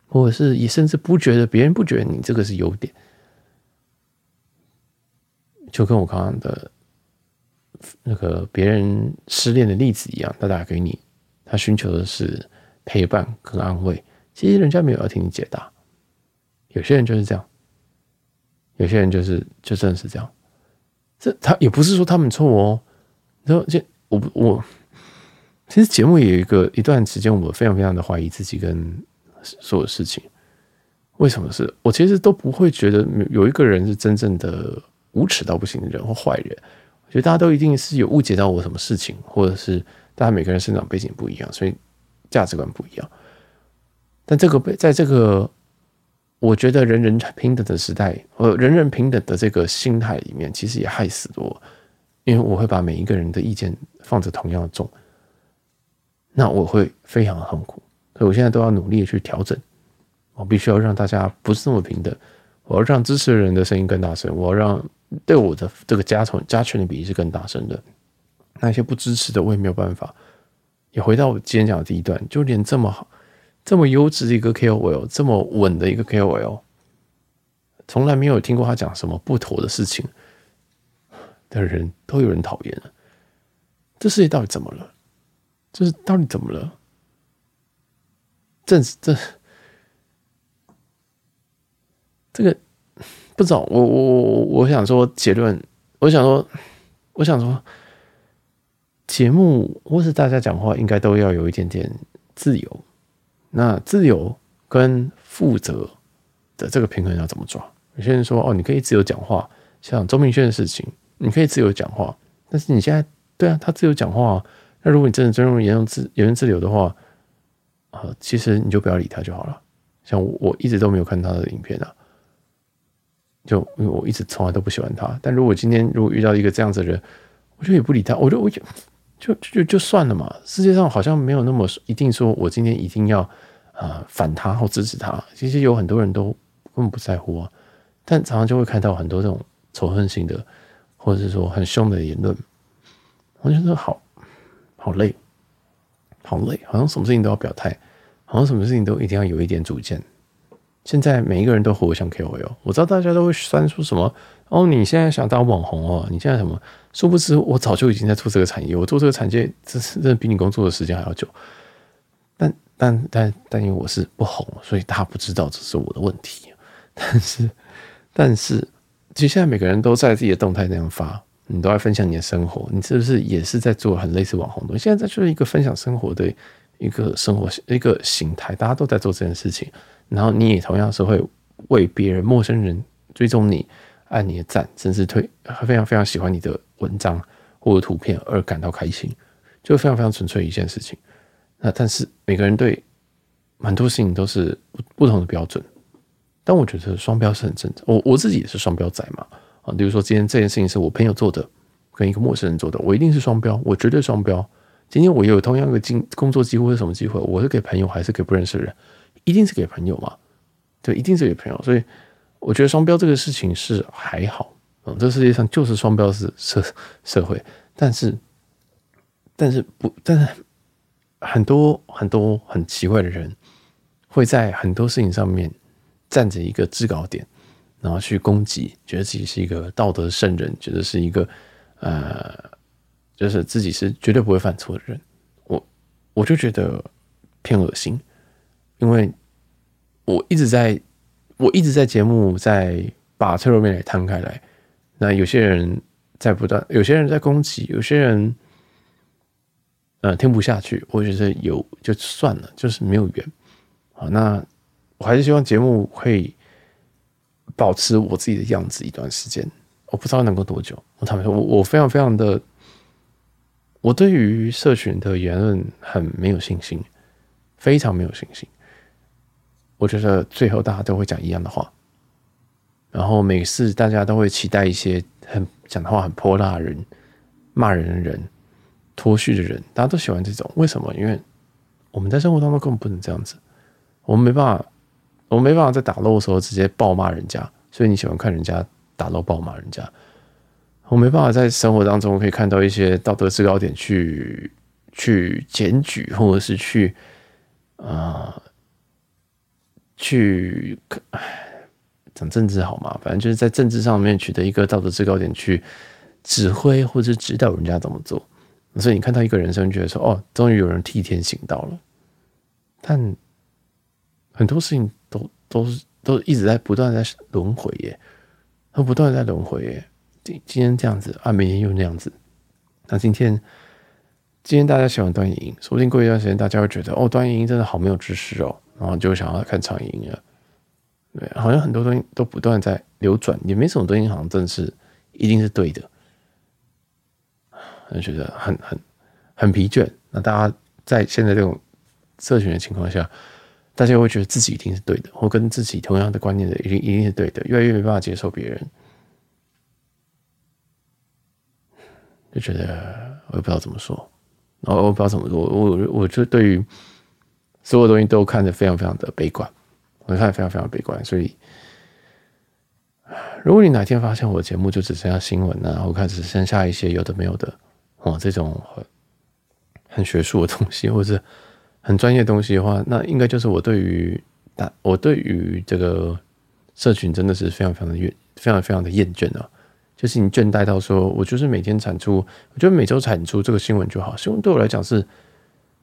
或者是也甚至不觉得别人不觉得你这个是优点，就跟我刚刚的那个别人失恋的例子一样，他打给你。他寻求的是陪伴跟安慰，其实人家没有要听你解答。有些人就是这样，有些人就是就真的是这样。这他也不是说他们错哦。然后这我我其实节目也有一个一段时间，我非常非常的怀疑自己跟所有事情。为什么是我其实都不会觉得有一个人是真正的无耻到不行的人或坏人。我觉得大家都一定是有误解到我什么事情，或者是大家每个人生长背景不一样，所以价值观不一样。但这个被在这个我觉得人人平等的时代，呃，人人平等的这个心态里面，其实也害死了我，因为我会把每一个人的意见放着同样的重，那我会非常痛苦。所以我现在都要努力的去调整，我必须要让大家不是那么平等，我要让支持的人的声音更大声，我要让对我的这个加权加权的比例是更大声的。那些不支持的，我也没有办法。也回到我今天讲的第一段，就连这么好。这么优质的一个 KOL，这么稳的一个 KOL，从来没有听过他讲什么不妥的事情的人，都有人讨厌了。这世界到底怎么了？这是到底怎么了？这这这个不知道。我我我我想说结论，我想说，我想说，节目或是大家讲话，应该都要有一点点自由。那自由跟负责的这个平衡要怎么抓？有些人说：“哦，你可以自由讲话，像周明轩的事情，你可以自由讲话。但是你现在对啊，他自由讲话。那如果你真的尊重言论自言论自由的话，呃，其实你就不要理他就好了。像我，我一直都没有看他的影片啊，就因为我一直从来都不喜欢他。但如果今天如果遇到一个这样子的人，我就也不理他，我就我就就就就算了嘛。世界上好像没有那么一定说，我今天一定要。啊、反他或支持他，其实有很多人都根本不在乎啊。但常常就会看到很多这种仇恨性的，或者是说很凶的言论。我觉得好好累，好累，好像什么事情都要表态，好像什么事情都一定要有一点主见。现在每一个人都活得像 KOL，我知道大家都会酸出什么哦，你现在想当网红哦，你现在什么？殊不知我早就已经在做这个产业，我做这个产业，这是真的比你工作的时间还要久。但但但但因为我是不红，所以他不知道这是我的问题。但是但是，其实现在每个人都在自己的动态那样发，你都在分享你的生活，你是不是也是在做很类似网红的？现在这就是一个分享生活的一个生活一个形态，大家都在做这件事情。然后你也同样是会为别人陌生人追踪你、按你的赞，甚至推非常非常喜欢你的文章或者图片而感到开心，就非常非常纯粹一件事情。那但是每个人对蛮多事情都是不不同的标准，但我觉得双标是很正常。我我自己也是双标仔嘛啊，比如说今天这件事情是我朋友做的，跟一个陌生人做的，我一定是双标，我绝对双标。今天我有同样的经工作机会是什么机会，我是给朋友还是给不认识的人？一定是给朋友嘛？对，一定是给朋友。所以我觉得双标这个事情是还好，嗯，这世界上就是双标是社社会，但是但是不但是。很多很多很奇怪的人，会在很多事情上面站着一个制高点，然后去攻击，觉得自己是一个道德圣人，觉得是一个呃，就是自己是绝对不会犯错的人。我我就觉得偏恶心，因为我一直在，我一直在节目在把脆弱面给摊开来。那有些人在不断，有些人在攻击，有些人。呃，听不下去，我觉得有就算了，就是没有缘。好，那我还是希望节目会保持我自己的样子一段时间。我不知道能够多久。我坦白说，我我非常非常的，我对于社群的言论很没有信心，非常没有信心。我觉得最后大家都会讲一样的话，然后每次大家都会期待一些很讲的话很泼辣的人、骂人的人。脱序的人，大家都喜欢这种，为什么？因为我们在生活当中根本不能这样子，我们没办法，我们没办法在打斗的时候直接暴骂人家，所以你喜欢看人家打斗暴骂人家。我没办法在生活当中可以看到一些道德制高点去去检举，或者是去啊、去讲政治好吗？反正就是在政治上面取得一个道德制高点去指挥或者指导人家怎么做。所以你看到一个人生，觉得说：“哦，终于有人替天行道了。”但很多事情都都是都一直在不断在轮回耶，都不断在轮回耶。今今天这样子啊，明天又那样子。那今天今天大家喜欢段影音，说不定过一段时间大家会觉得：“哦，段影音真的好没有知识哦。”然后就想要看长影音了。对，好像很多东西都不断在流转，也没什么东西好像真的是一定是对的。就觉得很很很疲倦。那大家在现在这种社群的情况下，大家会觉得自己一定是对的，或跟自己同样的观念的一定一定是对的，越来越没办法接受别人，就觉得我也不知道怎么说，然后我不知道怎么说，我我就对于所有东西都看得非常非常的悲观，我看得非常非常悲观，所以。如果你哪天发现我的节目就只剩下新闻啊，我看只剩下一些有的没有的哦，这种很很学术的东西，或者很专业的东西的话，那应该就是我对于大我对于这个社群真的是非常非常的厌，非常非常的厌倦啊！就是你倦怠到说，我就是每天产出，我觉得每周产出这个新闻就好。新闻对我来讲是，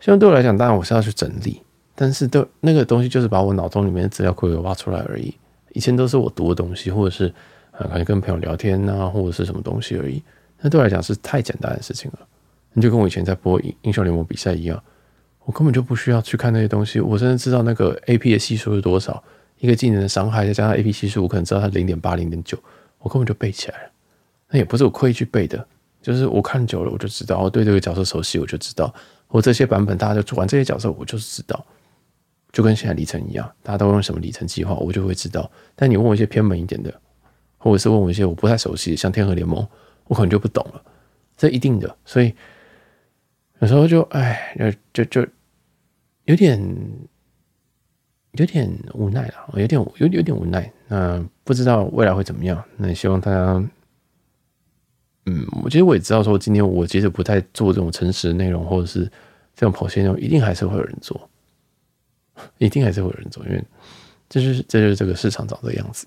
新闻对我来讲，当然我是要去整理，但是都那个东西就是把我脑中里面的资料库给挖出来而已。以前都是我读的东西，或者是。啊，可能跟朋友聊天啊，或者是什么东西而已。那对我来讲是太简单的事情了。你就跟我以前在播英英雄联盟比赛一样，我根本就不需要去看那些东西。我甚至知道那个 AP 的系数是多少，一个技能的伤害再加上 AP 系数，我可能知道它零点八、零点九，我根本就背起来了。那也不是我刻意去背的，就是我看久了我就知道，我对这个角色熟悉，我就知道。我这些版本大家就做完这些角色，我就是知道。就跟现在里程一样，大家都用什么里程计划，我就会知道。但你问我一些偏门一点的。或者是问我一些我不太熟悉的，像天河联盟，我可能就不懂了，这一定的。所以有时候就哎，就就就有点有点无奈了，有点有有点无奈。那不知道未来会怎么样？那希望大家，嗯，我其实我也知道，说今天我其实不太做这种诚实的内容，或者是这种跑线内容，一定还是会有人做，一定还是会有人做，因为这就是这就是这个市场长的样子。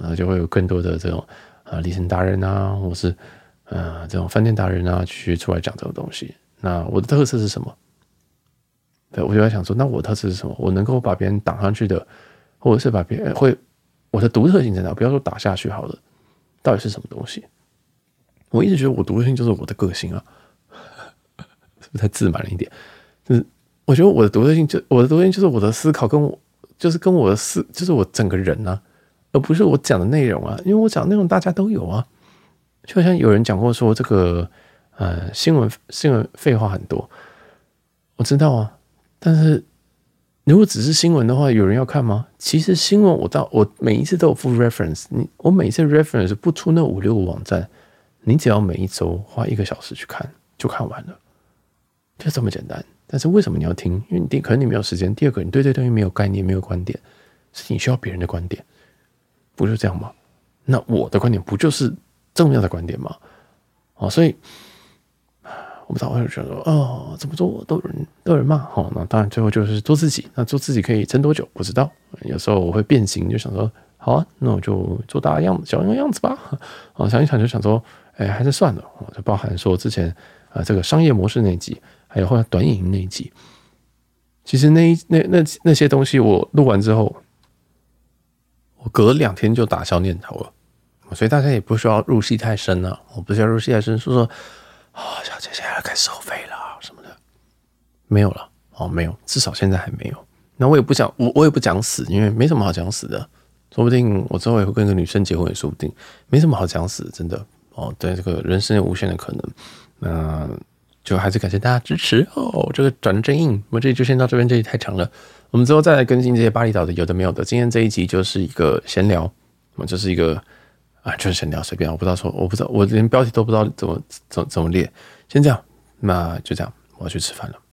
然后就会有更多的这种啊，里程达人啊，或是呃这种饭店达人啊，去出来讲这种东西。那我的特色是什么？对，我就在想说，那我的特色是什么？我能够把别人挡上去的，或者是把别人会我的独特性在哪？不要说打下去好了，到底是什么东西？我一直觉得我独特性就是我的个性啊，是不是太自满了一点？我觉得我的独特性就我的独特性就是我的思考跟我就是跟我的思就是我整个人啊。而不是我讲的内容啊，因为我讲的内容大家都有啊。就好像有人讲过说，这个呃新闻新闻废话很多，我知道啊。但是如果只是新闻的话，有人要看吗？其实新闻我到我每一次都有附 reference，你我每一次 reference 不出那五六个网站，你只要每一周花一个小时去看，就看完了，就这么简单。但是为什么你要听？因为你第可能你没有时间，第二个你对这东西没有概念，没有观点，是你需要别人的观点。不就这样吗？那我的观点不就是重要的观点吗？哦，所以我不知道，我就觉得说，哦，怎么做都有人都有人骂。好，那当然最后就是做自己。那做自己可以撑多久？不知道。有时候我会变形，就想说，好啊，那我就做大样子，小样样子吧。哦，想一想就想说，哎，还是算了。就包含说之前啊，这个商业模式那集，还有后来短影那一集，其实那一那那那些东西我录完之后。我隔两天就打消念头了，所以大家也不需要入戏太深了。我不需要入戏太深，说说啊，小姐现在该收费了什么的，没有了哦，没有，至少现在还没有。那我也不想，我我也不讲死，因为没什么好讲死的。说不定我之后也会跟一个女生结婚，也说不定，没什么好讲死，真的哦。对，这个人生有无限的可能。那就还是感谢大家支持哦。这个转的真硬，我这里就先到这边，这里太长了。我们之后再来更新这些巴厘岛的有的没有的。今天这一集就是一个闲聊，我就是一个啊，就是闲聊，随便，我不知道说，我不知道，我连标题都不知道怎么怎么怎么列。先这样，那就这样，我要去吃饭了。